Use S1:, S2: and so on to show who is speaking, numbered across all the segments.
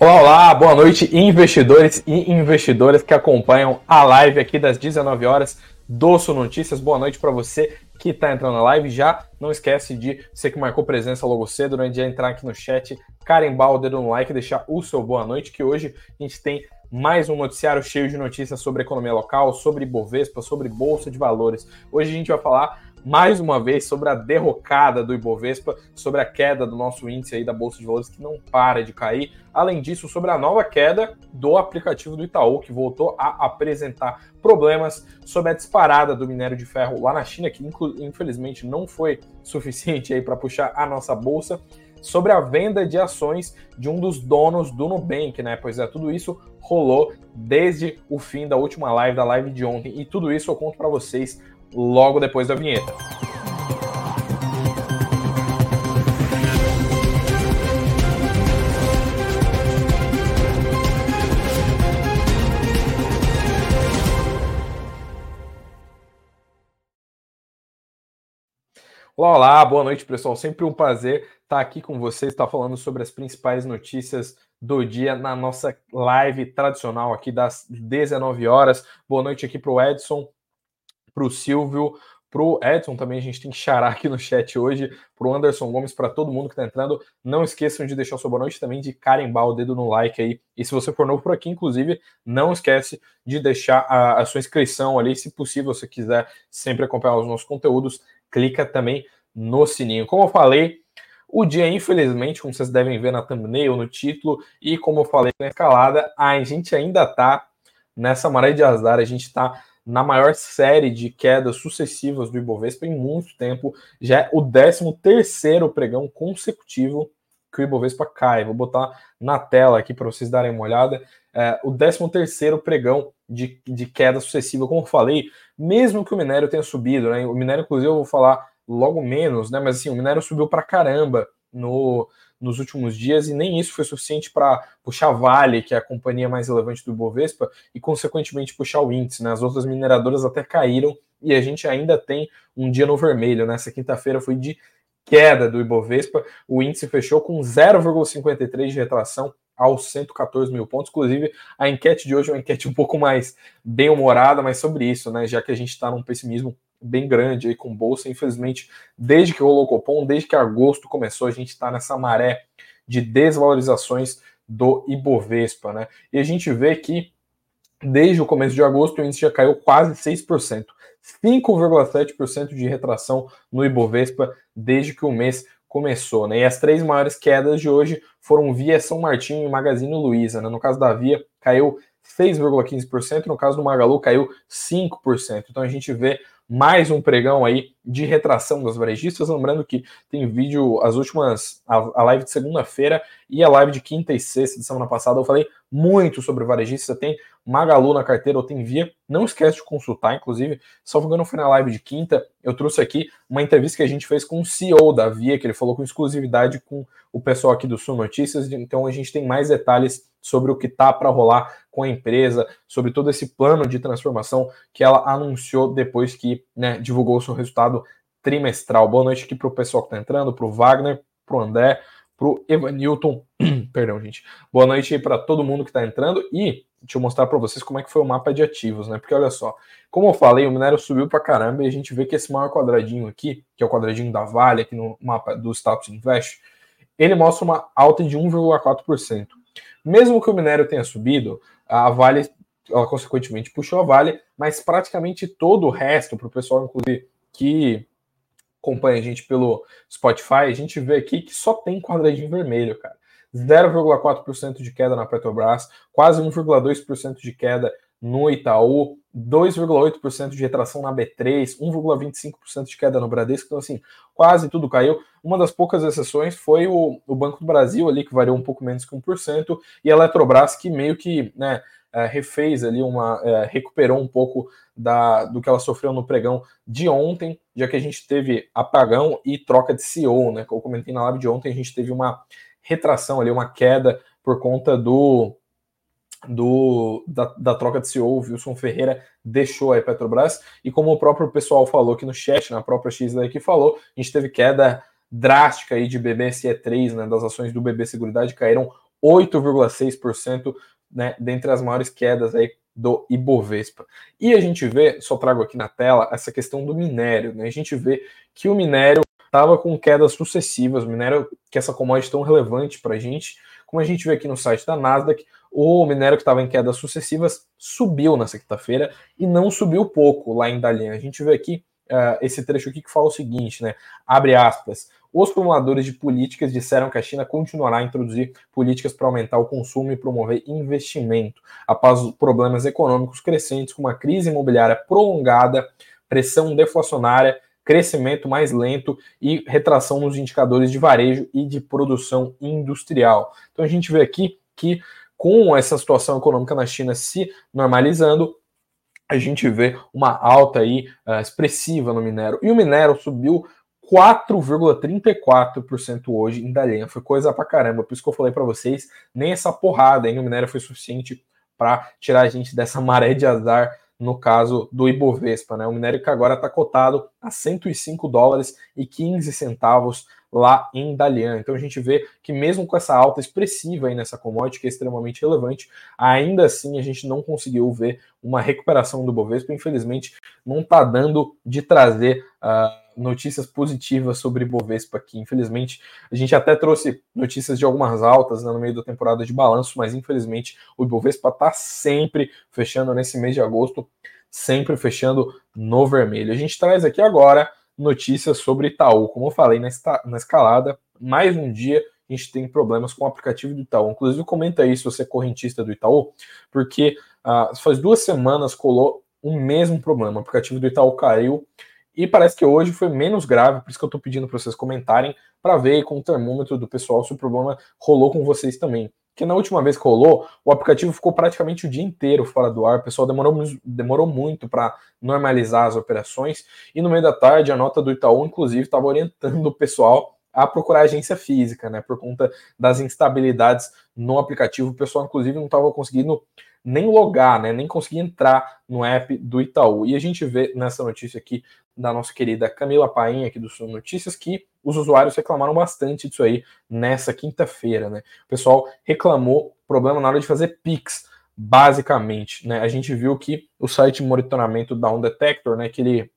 S1: Olá, boa noite, investidores e investidoras que acompanham a live aqui das 19 horas do Sul Notícias. Boa noite para você que está entrando na live. Já não esquece de você que marcou presença logo cedo, né, de entrar aqui no chat, carimbar o dedo no like deixar o seu boa noite, que hoje a gente tem mais um noticiário cheio de notícias sobre economia local, sobre Ibovespa, sobre bolsa de valores. Hoje a gente vai falar mais uma vez sobre a derrocada do Ibovespa, sobre a queda do nosso índice aí da Bolsa de Valores que não para de cair. Além disso, sobre a nova queda do aplicativo do Itaú, que voltou a apresentar problemas sobre a disparada do minério de ferro lá na China, que infelizmente não foi suficiente aí para puxar a nossa bolsa sobre a venda de ações de um dos donos do Nubank, né? Pois é, tudo isso rolou desde o fim da última live, da live de ontem, e tudo isso eu conto para vocês logo depois da vinheta. Olá, olá, boa noite, pessoal. Sempre um prazer estar aqui com vocês, estar falando sobre as principais notícias do dia na nossa live tradicional aqui das 19 horas. Boa noite aqui para o Edson, para o Silvio, para o Edson também, a gente tem que charar aqui no chat hoje, para o Anderson Gomes, para todo mundo que está entrando. Não esqueçam de deixar o seu boa noite também, de carimbar o dedo no like aí. E se você for novo por aqui, inclusive, não esquece de deixar a, a sua inscrição ali, se possível, se quiser sempre acompanhar os nossos conteúdos, clica também no sininho. Como eu falei, o dia, infelizmente, como vocês devem ver na thumbnail, no título, e como eu falei na escalada, a gente ainda está nessa maré de azar, a gente está na maior série de quedas sucessivas do Ibovespa em muito tempo. Já é o 13 terceiro pregão consecutivo que o Ibovespa cai. Vou botar na tela aqui para vocês darem uma olhada. É, o 13 terceiro pregão de, de queda sucessiva. Como eu falei, mesmo que o minério tenha subido, né? O minério, inclusive, eu vou falar logo menos, né? Mas assim, o minério subiu para caramba no, nos últimos dias, e nem isso foi suficiente para puxar Vale, que é a companhia mais relevante do Ibovespa, e consequentemente puxar o índice. Né? As outras mineradoras até caíram e a gente ainda tem um dia no vermelho. Nessa quinta-feira foi de queda do Ibovespa, o índice fechou com 0,53 de retração aos 114 mil pontos. Inclusive, a enquete de hoje é uma enquete um pouco mais bem-humorada, mas sobre isso, né? Já que a gente está num pessimismo bem grande aí com bolsa. Infelizmente, desde que rolou o Copom, desde que agosto começou, a gente está nessa maré de desvalorizações do Ibovespa, né? E a gente vê que desde o começo de agosto o índice já caiu quase 6%, 5,7% de retração no Ibovespa desde que o mês começou, né? E as três maiores quedas de hoje foram Via São Martinho e Magazine Luiza, né? No caso da Via, caiu 6,15%, no caso do Magalu caiu 5%. Então a gente vê mais um pregão aí de retração das varejistas. Lembrando que tem vídeo, as últimas, a, live de segunda-feira e a live de quinta e sexta de semana passada. Eu falei muito sobre varejista. Tem Magalu na carteira ou tem Via. Não esquece de consultar, inclusive. Só engano, foi na live de quinta. Eu trouxe aqui uma entrevista que a gente fez com o CEO da Via, que ele falou com exclusividade com o pessoal aqui do Sul Notícias. Então a gente tem mais detalhes sobre o que tá para rolar com a empresa, sobre todo esse plano de transformação que ela anunciou depois que né, divulgou o seu resultado trimestral. Boa noite aqui para o pessoal que está entrando, para o Wagner, para o André, para o Evanilton. Perdão, gente. Boa noite aí para todo mundo que está entrando e deixa eu mostrar para vocês como é que foi o mapa de ativos, né? Porque olha só, como eu falei, o minério subiu para caramba e a gente vê que esse maior quadradinho aqui, que é o quadradinho da Vale aqui no mapa do Status Invest, ele mostra uma alta de 1,4%. Mesmo que o minério tenha subido, a Vale, ela consequentemente puxou a Vale, mas praticamente todo o resto, para o pessoal, inclusive, que acompanha a gente pelo Spotify, a gente vê aqui que só tem quadradinho vermelho, cara. 0,4% de queda na Petrobras, quase 1,2% de queda no Itaú, 2,8% de retração na B3, 1,25% de queda no Bradesco, então assim, quase tudo caiu. Uma das poucas exceções foi o, o Banco do Brasil ali, que variou um pouco menos que 1%, e a Eletrobras, que meio que né, é, refez ali uma. É, recuperou um pouco da, do que ela sofreu no pregão de ontem, já que a gente teve apagão e troca de CEO, né? Que eu comentei na live de ontem, a gente teve uma retração ali, uma queda por conta do do, da, da, troca de CEO, Wilson Ferreira deixou a Petrobras, e como o próprio pessoal falou aqui no chat, na própria X que falou, a gente teve queda drástica aí de BBSE3, né, das ações do BB Seguridade caíram 8,6%, né, dentre as maiores quedas aí do Ibovespa. E a gente vê, só trago aqui na tela, essa questão do minério. Né? A gente vê que o minério estava com quedas sucessivas, o minério, que é essa commodity tão relevante para a gente, como a gente vê aqui no site da Nasdaq, o minério que estava em quedas sucessivas subiu na sexta-feira e não subiu pouco lá em Dalian. A gente vê aqui uh, esse trecho aqui que fala o seguinte, né? Abre aspas. Os formuladores de políticas disseram que a China continuará a introduzir políticas para aumentar o consumo e promover investimento, após problemas econômicos crescentes, como a crise imobiliária prolongada, pressão deflacionária, crescimento mais lento e retração nos indicadores de varejo e de produção industrial. Então a gente vê aqui que com essa situação econômica na China se normalizando, a gente vê uma alta aí uh, expressiva no minério. E o minério subiu 4,34% hoje em Dalian. Foi coisa pra caramba. Por isso que eu falei para vocês, nem essa porrada aí no minério foi suficiente para tirar a gente dessa maré de azar no caso do Ibovespa, né? O minério que agora está cotado a 105 dólares e 15 centavos lá em Dalian. Então a gente vê que mesmo com essa alta expressiva aí nessa commodity, que é extremamente relevante, ainda assim a gente não conseguiu ver uma recuperação do Bovespa. Infelizmente, não está dando de trazer uh, notícias positivas sobre Bovespa aqui. Infelizmente, a gente até trouxe notícias de algumas altas né, no meio da temporada de balanço, mas infelizmente o Bovespa está sempre fechando nesse mês de agosto, sempre fechando no vermelho. A gente traz aqui agora notícias sobre Itaú. Como eu falei na, na escalada, mais um dia a gente tem problemas com o aplicativo do Itaú. Inclusive, comenta aí se você é correntista do Itaú, porque uh, faz duas semanas colou o mesmo problema. O aplicativo do Itaú caiu e parece que hoje foi menos grave, por isso que eu estou pedindo para vocês comentarem para ver com o termômetro do pessoal se o problema rolou com vocês também que na última vez que rolou, o aplicativo ficou praticamente o dia inteiro fora do ar. O pessoal demorou, demorou muito para normalizar as operações. E no meio da tarde, a nota do Itaú, inclusive, estava orientando o pessoal a procurar agência física, né? Por conta das instabilidades no aplicativo. O pessoal, inclusive, não estava conseguindo nem logar, né? Nem conseguir entrar no app do Itaú. E a gente vê nessa notícia aqui da nossa querida Camila Painha, aqui do Sul Notícias, que os usuários reclamaram bastante disso aí nessa quinta-feira, né? O pessoal reclamou problema na hora de fazer Pix, basicamente, né? A gente viu que o site de monitoramento da On Detector, né, que ele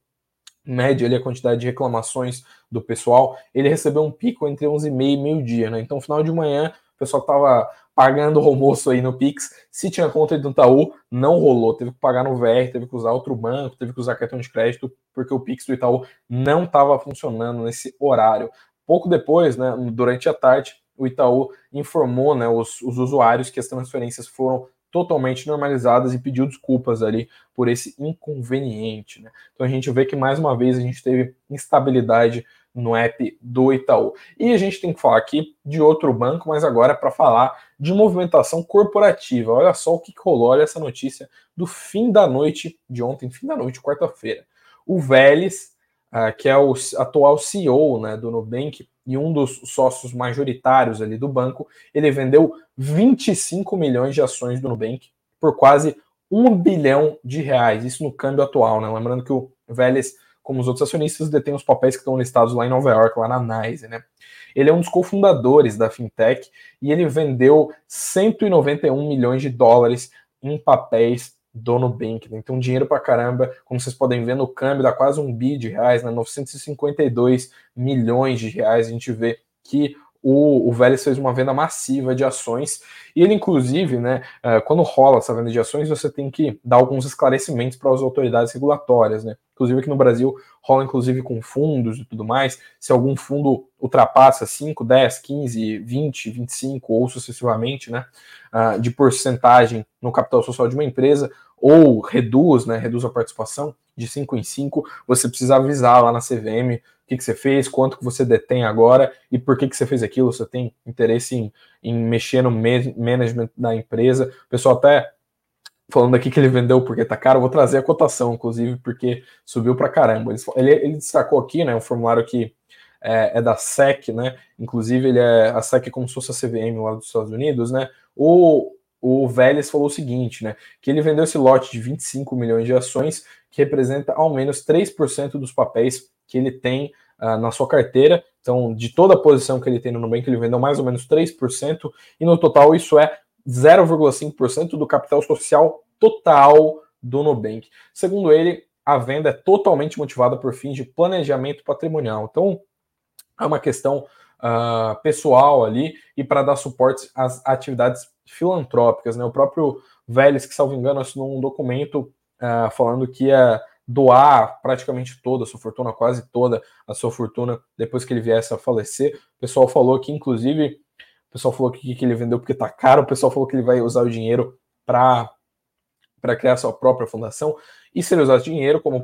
S1: mede ali a quantidade de reclamações do pessoal, ele recebeu um pico entre 11h30 e meio-dia, né? Então, final de manhã, o pessoal estava pagando o almoço aí no Pix. Se tinha conta do Itaú, não rolou. Teve que pagar no VR, teve que usar outro banco, teve que usar cartão de crédito, porque o Pix do Itaú não estava funcionando nesse horário. Pouco depois, né, durante a tarde, o Itaú informou né, os, os usuários que as transferências foram totalmente normalizadas e pediu desculpas ali por esse inconveniente. Né? Então a gente vê que mais uma vez a gente teve instabilidade no app do Itaú. E a gente tem que falar aqui de outro banco, mas agora para falar de movimentação corporativa. Olha só o que rolou, olha essa notícia do fim da noite de ontem, fim da noite, quarta-feira. O Vélez, uh, que é o atual CEO né, do Nubank e um dos sócios majoritários ali do banco, ele vendeu 25 milhões de ações do Nubank por quase um bilhão de reais, isso no câmbio atual, né? Lembrando que o Vélez como os outros acionistas, detém os papéis que estão listados lá em Nova York, lá na NYSE, né? Ele é um dos cofundadores da fintech e ele vendeu 191 milhões de dólares em papéis do Nubank. Então, dinheiro pra caramba, como vocês podem ver no câmbio, dá quase um bi de reais, né? 952 milhões de reais. A gente vê que o, o Vélez fez uma venda massiva de ações e ele, inclusive, né, é, quando rola essa venda de ações, você tem que dar alguns esclarecimentos para as autoridades regulatórias, né? Inclusive aqui no Brasil rola inclusive com fundos e tudo mais. Se algum fundo ultrapassa 5, 10, 15, 20, 25 ou sucessivamente, né, uh, de porcentagem no capital social de uma empresa, ou reduz, né, reduz a participação de 5 em 5, você precisa avisar lá na CVM o que, que você fez, quanto que você detém agora e por que, que você fez aquilo, você tem interesse em, em mexer no management da empresa. O pessoal até falando aqui que ele vendeu porque tá caro, vou trazer a cotação, inclusive, porque subiu para caramba. Ele, ele, destacou aqui, né, um formulário que é, é, da SEC, né, inclusive ele é a SEC é como se fosse a CVM lá dos Estados Unidos, né, o, o Vélez falou o seguinte, né, que ele vendeu esse lote de 25 milhões de ações, que representa ao menos 3% dos papéis que ele tem uh, na sua carteira. Então, de toda a posição que ele tem no Nubank, ele vendeu mais ou menos 3%, e no total isso é 0,5% do capital social total do Nubank. Segundo ele, a venda é totalmente motivada por fins de planejamento patrimonial. Então, é uma questão uh, pessoal ali e para dar suporte às atividades filantrópicas. Né? O próprio Vélez, que salvo engano, assinou um documento uh, falando que ia doar praticamente toda a sua fortuna, quase toda a sua fortuna, depois que ele viesse a falecer. O pessoal falou que, inclusive, o pessoal falou que, que ele vendeu porque tá caro, o pessoal falou que ele vai usar o dinheiro para para criar sua própria fundação. E se ele usasse dinheiro, como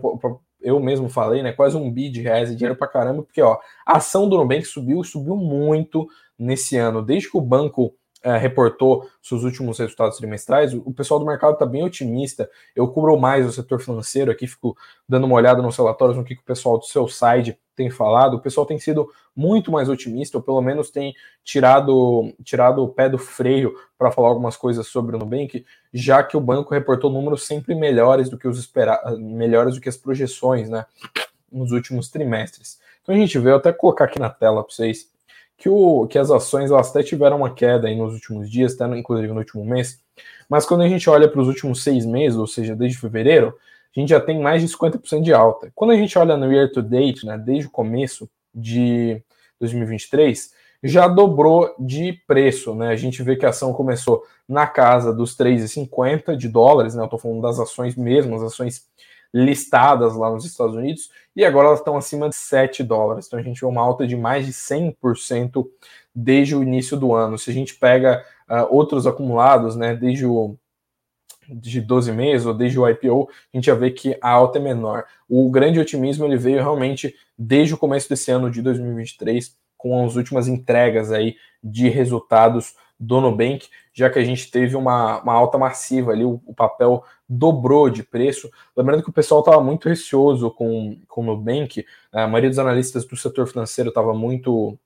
S1: eu mesmo falei, né, quase um bi de reais, dinheiro para caramba, porque ó, a ação do Nubank subiu, subiu muito nesse ano, desde que o banco é, reportou seus últimos resultados trimestrais, o pessoal do mercado está bem otimista. Eu cubro mais o setor financeiro aqui, fico dando uma olhada nos relatórios, no que, que o pessoal do seu site tem falado. O pessoal tem sido muito mais otimista, ou pelo menos tem tirado, tirado o pé do freio para falar algumas coisas sobre o Nubank, já que o banco reportou números sempre melhores do que os esperados, melhores do que as projeções, né, nos últimos trimestres. Então a gente vê, eu até colocar aqui na tela para vocês que, o, que as ações elas até tiveram uma queda aí nos últimos dias, até inclusive no último mês, mas quando a gente olha para os últimos seis meses, ou seja, desde fevereiro, a gente já tem mais de 50% de alta. Quando a gente olha no year to date, né, desde o começo de 2023, já dobrou de preço, né? A gente vê que a ação começou na casa dos 3,50 de dólares, né? Eu estou falando das ações mesmo, as ações listadas lá nos Estados Unidos, e agora elas estão acima de 7 dólares. Então a gente vê uma alta de mais de 100% desde o início do ano. Se a gente pega uh, outros acumulados, né, desde o de 12 meses ou desde o IPO, a gente já vê que a alta é menor. O grande otimismo ele veio realmente desde o começo desse ano de 2023, com as últimas entregas aí de resultados do Nubank, já que a gente teve uma, uma alta massiva ali, o, o, papel dobrou de preço. Lembrando que o pessoal estava muito receoso com, com o Nubank, a maioria dos analistas do setor financeiro estava muito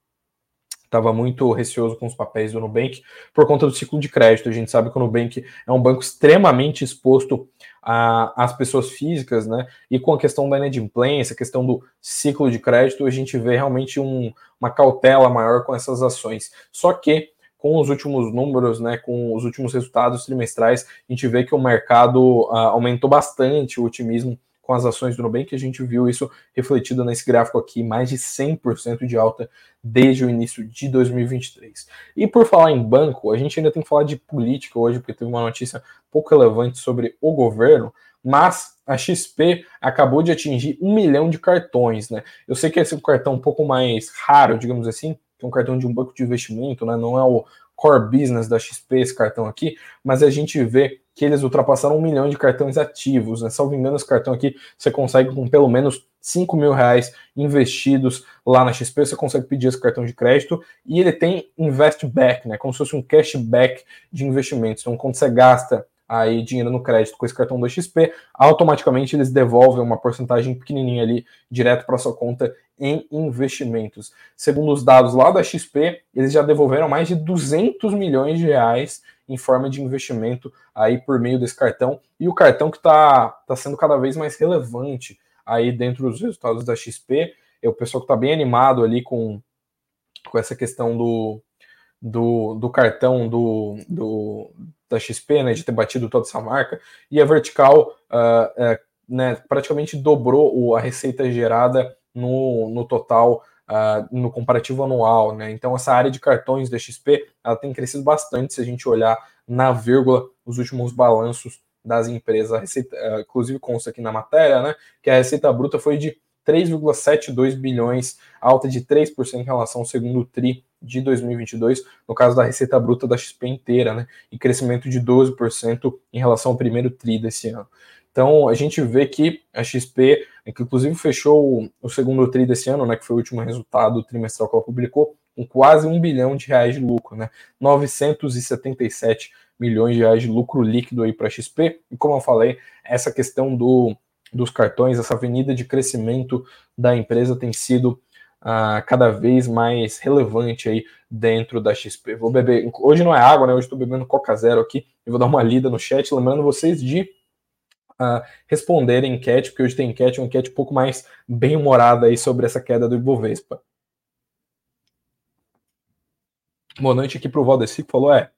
S1: estava muito receoso com os papéis do Nubank por conta do ciclo de crédito. A gente sabe que o Nubank é um banco extremamente exposto às pessoas físicas, né? E com a questão da inadimplência, a questão do ciclo de crédito, a gente vê realmente um, uma cautela maior com essas ações. Só que com os últimos números, né, com os últimos resultados trimestrais, a gente vê que o mercado uh, aumentou bastante o otimismo com as ações do Nubank, a gente viu isso refletido nesse gráfico aqui, mais de 100% de alta desde o início de 2023. E por falar em banco, a gente ainda tem que falar de política hoje, porque teve uma notícia pouco relevante sobre o governo, mas a XP acabou de atingir um milhão de cartões, né? Eu sei que esse é um cartão um pouco mais raro, digamos assim, que é um cartão de um banco de investimento, né? Não é o core business da XP esse cartão aqui, mas a gente vê que eles ultrapassaram um milhão de cartões ativos, né? Salvo engano, esse cartão aqui você consegue com pelo menos 5 mil reais investidos lá na XP, você consegue pedir esse cartão de crédito e ele tem investback, né? Como se fosse um cashback de investimentos. Então, quando você gasta aí dinheiro no crédito com esse cartão do XP, automaticamente eles devolvem uma porcentagem pequenininha ali direto para sua conta em investimentos. Segundo os dados lá da XP, eles já devolveram mais de 200 milhões de reais em forma de investimento aí por meio desse cartão e o cartão que está tá sendo cada vez mais relevante aí dentro dos resultados da XP. É o pessoal que está bem animado ali com, com essa questão do, do, do cartão do, do, da XP, né, de ter batido toda essa marca, e a Vertical uh, né, praticamente dobrou a receita gerada no, no total, uh, no comparativo anual. Né? Então, essa área de cartões da XP ela tem crescido bastante se a gente olhar na vírgula os últimos balanços das empresas. Receita, inclusive consta aqui na matéria, né, que a receita bruta foi de 3,72 bilhões, alta de 3% em relação ao segundo TRI de 2022, no caso da receita bruta da XP inteira, né? E crescimento de 12% em relação ao primeiro TRI desse ano. Então, a gente vê que a XP, que inclusive fechou o segundo TRI desse ano, né, que foi o último resultado trimestral que ela publicou, com quase um bilhão de reais de lucro, né? 977 milhões de reais de lucro líquido aí para a XP. E como eu falei, essa questão do, dos cartões, essa avenida de crescimento da empresa tem sido uh, cada vez mais relevante aí dentro da XP. Vou beber, hoje não é água, né? Hoje estou bebendo Coca Zero aqui e vou dar uma lida no chat, lembrando vocês de uh, responder enquete, porque hoje tem enquete, uma enquete um pouco mais bem humorada aí sobre essa queda do Ibovespa. Boa noite aqui para o Valdeci, que falou, é,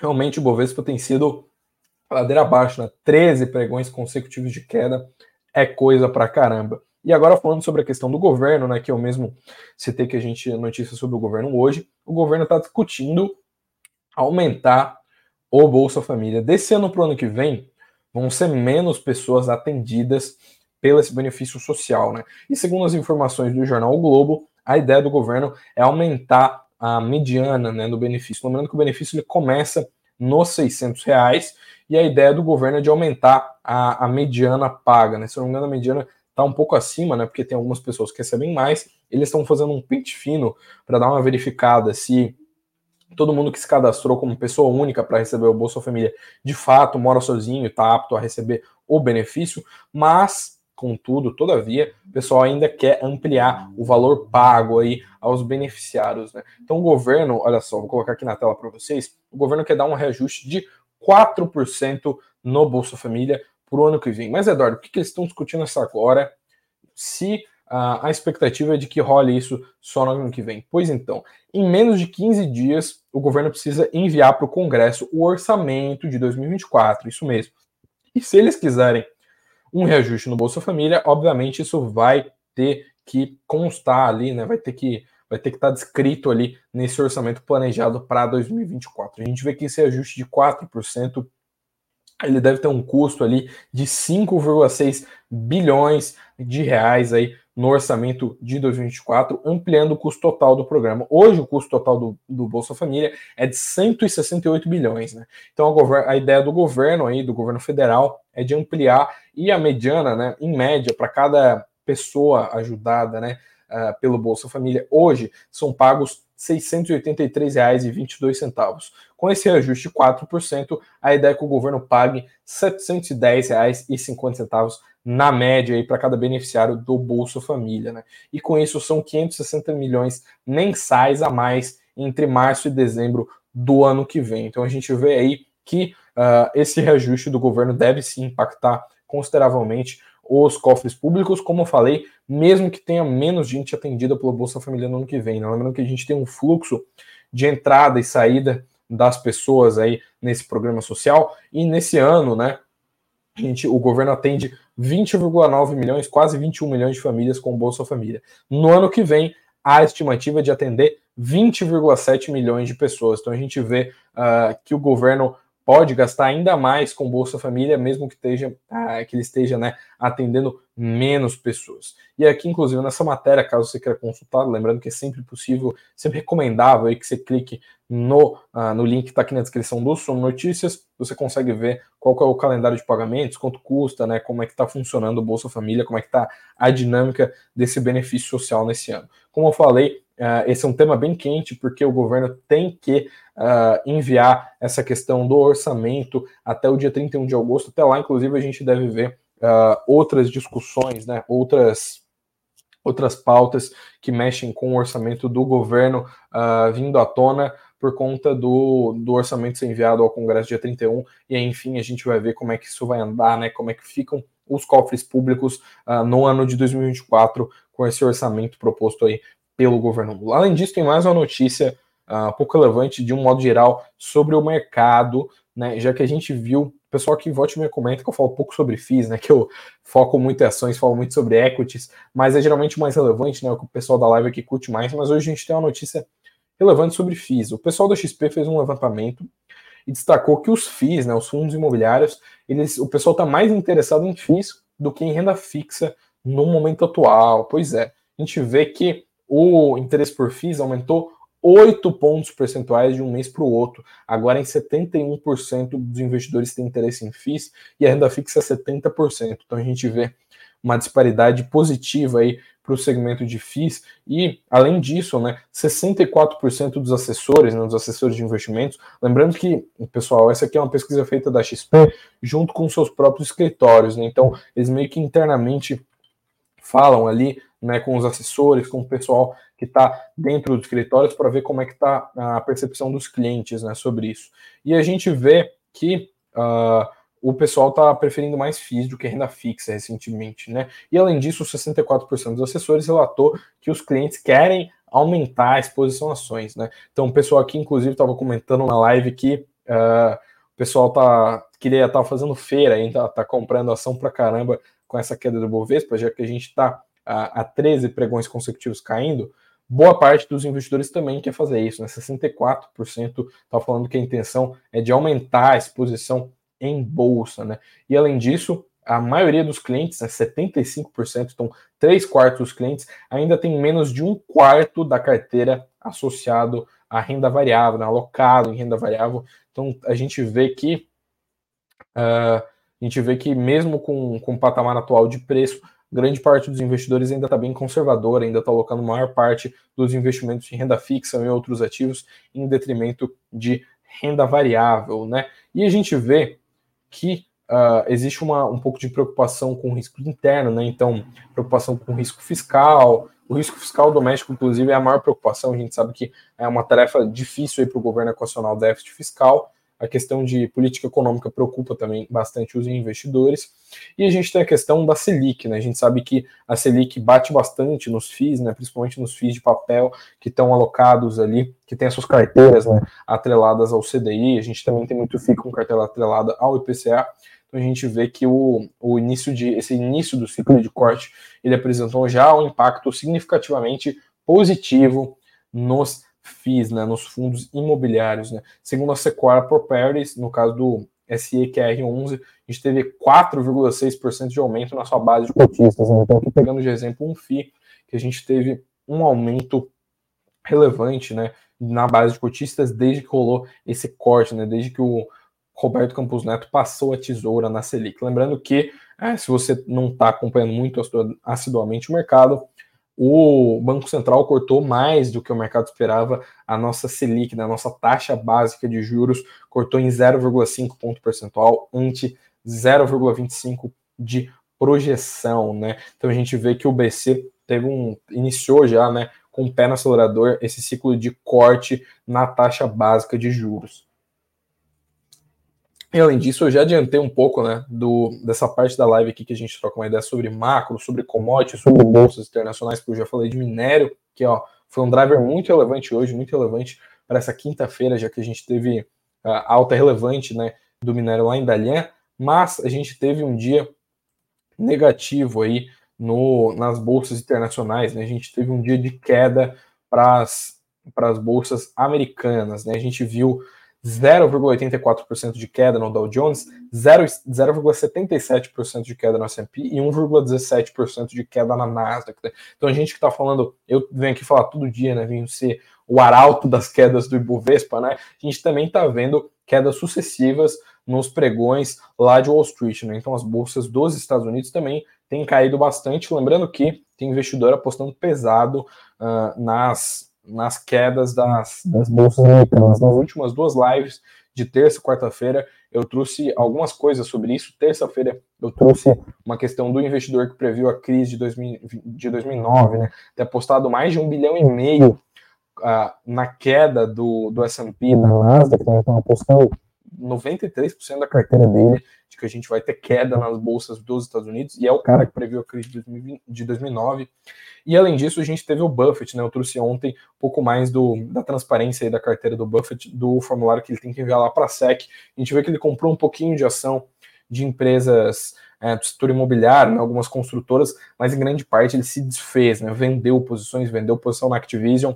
S1: realmente o Ibovespa tem sido ladeira abaixo, né? 13 pregões consecutivos de queda, é coisa pra caramba. E agora falando sobre a questão do governo, né, que eu mesmo citei que a gente notícia sobre o governo hoje, o governo está discutindo aumentar o Bolsa Família. Desse ano para o ano que vem, vão ser menos pessoas atendidas pelo esse benefício social, né? E segundo as informações do jornal o Globo, a ideia do governo é aumentar a mediana, né, do benefício. Lembrando que o benefício ele começa nos 600 reais e a ideia do governo é de aumentar a, a mediana paga, né? Se eu não me engano, a mediana está um pouco acima, né? Porque tem algumas pessoas que recebem mais. Eles estão fazendo um pente fino para dar uma verificada se todo mundo que se cadastrou como pessoa única para receber o Bolsa Família de fato mora sozinho e está apto a receber o benefício, mas contudo, todavia, o pessoal ainda quer ampliar o valor pago aí aos beneficiários, né? Então o governo, olha só, vou colocar aqui na tela para vocês, o governo quer dar um reajuste de 4% no Bolsa Família para o ano que vem. Mas, Eduardo, o que, que eles estão discutindo essa agora? Se uh, a expectativa é de que role isso só no ano que vem. Pois então, em menos de 15 dias, o governo precisa enviar para o Congresso o orçamento de 2024, isso mesmo. E se eles quiserem um reajuste no Bolsa Família, obviamente isso vai ter que constar ali, né? Vai ter que vai ter que estar descrito ali nesse orçamento planejado para 2024. A gente vê que esse ajuste de 4% ele deve ter um custo ali de 5,6 bilhões de reais aí no orçamento de 2024, ampliando o custo total do programa. Hoje, o custo total do, do Bolsa Família é de 168 bilhões, né? Então, a, a, ideia do governo aí, do governo federal, é de ampliar e a mediana, né, em média, para cada pessoa ajudada, né, uh, pelo Bolsa Família, hoje são pagos R$ 683,22. Com esse reajuste de 4%, a ideia é que o governo pague R$ 710,50 na média para cada beneficiário do Bolsa Família. Né? E com isso são 560 milhões mensais a mais entre março e dezembro do ano que vem. Então a gente vê aí que uh, esse reajuste do governo deve se impactar consideravelmente os cofres públicos, como eu falei, mesmo que tenha menos gente atendida pelo Bolsa Família no ano que vem. Né? Lembrando que a gente tem um fluxo de entrada e saída das pessoas aí nesse programa social, e nesse ano, né, a gente, o governo atende 20,9 milhões, quase 21 milhões de famílias com Bolsa Família. No ano que vem, a estimativa é de atender 20,7 milhões de pessoas. Então a gente vê uh, que o governo pode gastar ainda mais com Bolsa Família, mesmo que, esteja, ah, que ele esteja né, atendendo menos pessoas. E aqui, inclusive, nessa matéria, caso você queira consultar, lembrando que é sempre possível, sempre recomendável aí que você clique no, uh, no link que está aqui na descrição do Som Notícias, você consegue ver qual é o calendário de pagamentos, quanto custa, né, como é que está funcionando o Bolsa Família, como é que está a dinâmica desse benefício social nesse ano. Como eu falei, Uh, esse é um tema bem quente, porque o governo tem que uh, enviar essa questão do orçamento até o dia 31 de agosto. Até lá, inclusive, a gente deve ver uh, outras discussões, né, outras, outras pautas que mexem com o orçamento do governo vindo à tona por conta do, do orçamento ser enviado ao Congresso dia 31. E aí, enfim, a gente vai ver como é que isso vai andar, né, como é que ficam os cofres públicos no ano de 2024 com esse orçamento proposto aí pelo governo. Além disso, tem mais uma notícia uh, pouco relevante, de um modo geral, sobre o mercado, né? Já que a gente viu, pessoal que vote me comenta que eu falo pouco sobre FIIs, né? Que eu foco muito em ações, falo muito sobre equities, mas é geralmente mais relevante, né? O que o pessoal da live aqui curte mais, mas hoje a gente tem uma notícia relevante sobre FIIs. O pessoal do XP fez um levantamento e destacou que os FIIs, né, os fundos imobiliários, eles, o pessoal está mais interessado em FIIs do que em renda fixa no momento atual. Pois é, a gente vê que o interesse por FIIs aumentou 8 pontos percentuais de um mês para o outro. Agora, em 71% dos investidores têm interesse em FIIs e a renda fixa é 70%. Então, a gente vê uma disparidade positiva aí para o segmento de FIIs e, além disso, né, 64% dos assessores, né, dos assessores de investimentos, lembrando que, pessoal, essa aqui é uma pesquisa feita da XP junto com seus próprios escritórios, né, então eles meio que internamente falam ali né, com os assessores, com o pessoal que está dentro dos escritórios para ver como é que está a percepção dos clientes né, sobre isso. E a gente vê que uh, o pessoal está preferindo mais FIIs do que renda fixa recentemente, né? E além disso, 64% dos assessores relatou que os clientes querem aumentar a exposição a ações, né? Então, o pessoal aqui, inclusive, estava comentando na live que uh, o pessoal tá queria estar tá fazendo feira ainda, tá comprando ação pra caramba com essa queda do Bovespa, já que a gente está a, a 13 pregões consecutivos caindo, boa parte dos investidores também quer fazer isso, né? 64% está falando que a intenção é de aumentar a exposição em bolsa, né? E além disso, a maioria dos clientes, né, 75%, então 3 quartos dos clientes, ainda tem menos de um quarto da carteira associado à renda variável, né, alocado em renda variável. Então a gente vê que uh, a gente vê que mesmo com, com o patamar atual de preço, grande parte dos investidores ainda está bem conservador, ainda está alocando maior parte dos investimentos em renda fixa e outros ativos em detrimento de renda variável, né? E a gente vê que uh, existe uma, um pouco de preocupação com o risco interno, né? Então, preocupação com o risco fiscal. O risco fiscal doméstico, inclusive, é a maior preocupação. A gente sabe que é uma tarefa difícil para o governo equacionar o déficit fiscal. A questão de política econômica preocupa também bastante os investidores. E a gente tem a questão da Selic, né? A gente sabe que a Selic bate bastante nos FIIs, né? Principalmente nos FIIs de papel que estão alocados ali, que tem as suas carteiras né? atreladas ao CDI. A gente também tem muito FII com carteira atrelada ao IPCA. Então a gente vê que o, o início de esse início do ciclo de corte ele apresentou já um impacto significativamente positivo nos FIIs, né, nos fundos imobiliários. Né. Segundo a Sequoia Properties, no caso do SEQR11, a gente teve 4,6% de aumento na sua base de cotistas. Né. Então, aqui pegando de exemplo um FII, que a gente teve um aumento relevante né, na base de cotistas desde que rolou esse corte, né, desde que o Roberto Campos Neto passou a tesoura na Selic. Lembrando que, é, se você não está acompanhando muito assiduamente o mercado, o Banco Central cortou mais do que o mercado esperava a nossa Selic, né, a nossa taxa básica de juros, cortou em 0,5 ponto percentual, ante 0,25 de projeção, né? Então a gente vê que o BC teve um iniciou já, né, com o pé no acelerador esse ciclo de corte na taxa básica de juros. E além disso, eu já adiantei um pouco né, do, dessa parte da live aqui que a gente troca uma ideia sobre macro, sobre commodities, sobre bolsas internacionais, porque eu já falei de minério, que ó, foi um driver muito relevante hoje, muito relevante para essa quinta-feira, já que a gente teve a alta relevante né, do minério lá em Dalian, mas a gente teve um dia negativo aí no, nas bolsas internacionais, né? A gente teve um dia de queda para as bolsas americanas, né? A gente viu 0,84% de queda no Dow Jones, 0,77% de queda no S&P e 1,17% de queda na Nasdaq. Né? Então a gente que está falando, eu venho aqui falar todo dia, né, venho ser o arauto das quedas do Ibovespa, né? A gente também está vendo quedas sucessivas nos pregões lá de Wall Street, né? Então as bolsas dos Estados Unidos também têm caído bastante, lembrando que tem investidor apostando pesado uh, nas nas quedas das, das bolsas americanas. Nas últimas duas lives, de terça e quarta-feira, eu trouxe algumas coisas sobre isso. Terça-feira, eu trouxe uma questão do investidor que previu a crise de, 2000, de 2009, né? Ter apostado mais de um bilhão e meio uh, na queda do, do S&P, da Nasdaq, né? Então, apostando 93% da carteira dele de que a gente vai ter queda nas bolsas dos Estados Unidos, e é o cara que previu a crise de, 2020, de 2009. E além disso, a gente teve o Buffett, né? Eu trouxe ontem um pouco mais do, da transparência da carteira do Buffett, do formulário que ele tem que enviar lá para a SEC. A gente vê que ele comprou um pouquinho de ação de empresas é, do setor imobiliário, né, algumas construtoras, mas em grande parte ele se desfez, né, vendeu posições, vendeu posição na Activision,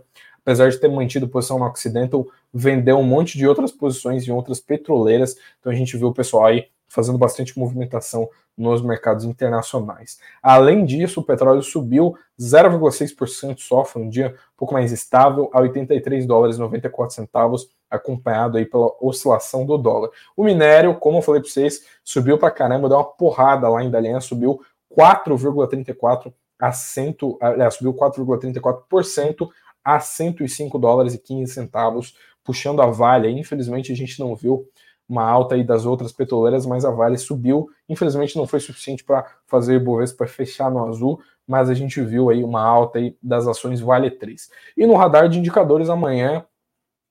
S1: apesar de ter mantido posição no Occidental, vendeu um monte de outras posições em outras petroleiras, então a gente viu o pessoal aí fazendo bastante movimentação nos mercados internacionais. Além disso, o petróleo subiu 0,6% só, foi um dia um pouco mais estável, a 83 dólares e 94 centavos, acompanhado aí pela oscilação do dólar. O minério, como eu falei para vocês, subiu para caramba, deu uma porrada lá em Dalian, subiu 4,34 a 100, aliás, subiu 4,34% a 105 dólares e 15 centavos, puxando a Vale. Infelizmente a gente não viu uma alta aí das outras petroleiras, mas a Vale subiu. Infelizmente não foi suficiente para fazer o Ibovespa fechar no azul, mas a gente viu aí uma alta aí das ações Vale 3. E no radar de indicadores amanhã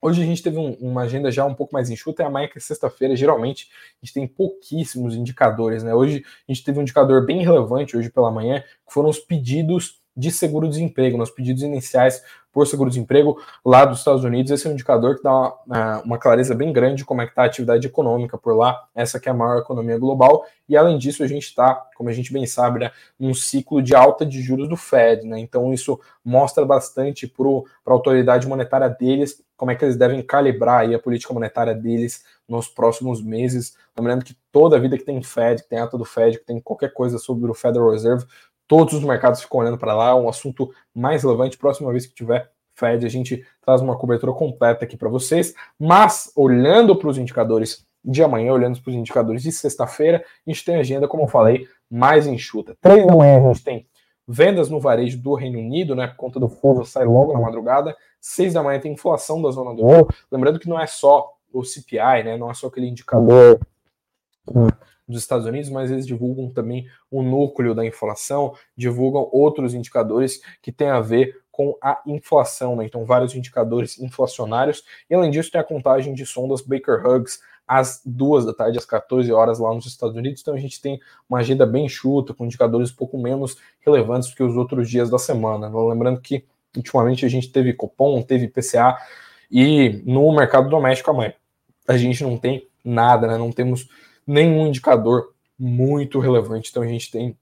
S1: Hoje a gente teve um, uma agenda já um pouco mais enxuta, e amanhã que é sexta-feira, geralmente a gente tem pouquíssimos indicadores, né? Hoje a gente teve um indicador bem relevante hoje pela manhã, que foram os pedidos de seguro-desemprego, nos pedidos iniciais por seguro-desemprego lá dos Estados Unidos. Esse é um indicador que dá uma, uma clareza bem grande de como é que está a atividade econômica por lá, essa que é a maior economia global. E além disso, a gente está, como a gente bem sabe, né, num ciclo de alta de juros do Fed. Né? Então isso mostra bastante para a autoridade monetária deles como é que eles devem calibrar a política monetária deles nos próximos meses. Lembrando que toda vida que tem Fed, que tem ata do Fed, que tem qualquer coisa sobre o Federal Reserve, todos os mercados ficam olhando para lá, é um assunto mais relevante. Próxima vez que tiver Fed, a gente traz uma cobertura completa aqui para vocês. Mas, olhando para os indicadores de amanhã, olhando para os indicadores de sexta-feira, a gente tem agenda, como eu falei, mais enxuta. Três da manhã a gente tem vendas no varejo do Reino Unido, né, por conta do fuso sai logo na madrugada. Seis da manhã tem inflação da zona do euro. Lembrando que não é só o CPI, né, não é só aquele indicador dos Estados Unidos, mas eles divulgam também o núcleo da inflação, divulgam outros indicadores que têm a ver com a inflação, né? Então, vários indicadores inflacionários. E além disso, tem a contagem de sondas Baker Hughes às duas da tarde, às 14 horas lá nos Estados Unidos. Então, a gente tem uma agenda bem chuta, com indicadores um pouco menos relevantes do que os outros dias da semana. Lembrando que, ultimamente, a gente teve Copom, teve PCA, e no mercado doméstico amanhã a gente não tem nada, né? Não temos nenhum indicador muito relevante. Então a gente tem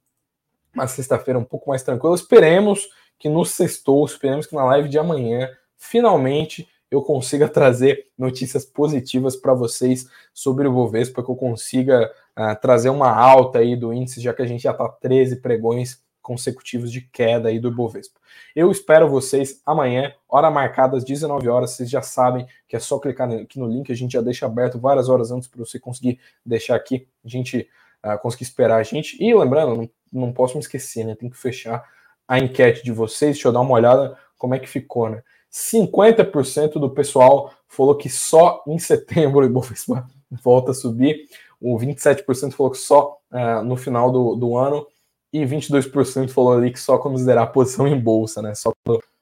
S1: uma sexta-feira um pouco mais tranquila. Esperemos que no sextou, esperemos que na live de amanhã, finalmente eu consiga trazer notícias positivas para vocês sobre o Bovespa, que eu consiga uh, trazer uma alta aí do índice, já que a gente já está 13 pregões consecutivos de queda aí do Ibovespa. Eu espero vocês amanhã, hora marcada às 19 horas. Vocês já sabem que é só clicar aqui no link, a gente já deixa aberto várias horas antes para você conseguir deixar aqui, a gente uh, conseguir esperar a gente. E lembrando, não, não posso me esquecer, né? Tem que fechar a enquete de vocês. Deixa eu dar uma olhada como é que ficou, né? 50% do pessoal falou que só em setembro o Ibovespa volta a subir. O 27% falou que só uh, no final do, do ano e 22% falou ali que só considerar a posição em bolsa, né? Só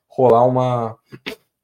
S1: rolar uma,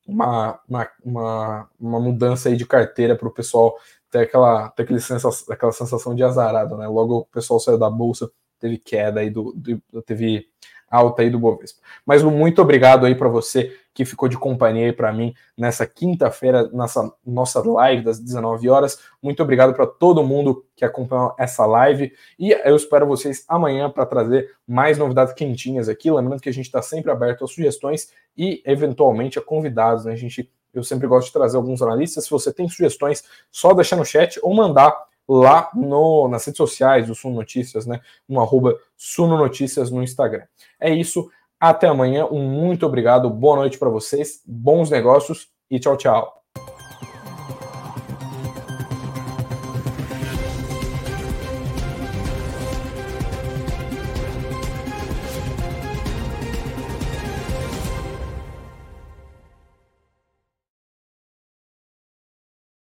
S1: uma, uma, uma, uma mudança aí de carteira para o pessoal ter aquela, ter aquele sensação, aquela sensação de azarado, né? Logo o pessoal saiu da bolsa, teve queda aí do, do teve alta aí do Bovespa. Mas muito obrigado aí para você que ficou de companhia aí para mim nessa quinta-feira, nessa nossa live das 19 horas. Muito obrigado para todo mundo que acompanhou essa live e eu espero vocês amanhã para trazer mais novidades quentinhas aqui. Lembrando que a gente está sempre aberto a sugestões e eventualmente a convidados, né? A gente eu sempre gosto de trazer alguns analistas. Se você tem sugestões, só deixar no chat ou mandar lá no, nas redes sociais do Suno Notícias, né? No arroba Suno Notícias no Instagram. É isso. Até amanhã. Um muito obrigado. Boa noite para vocês. Bons negócios e tchau, tchau.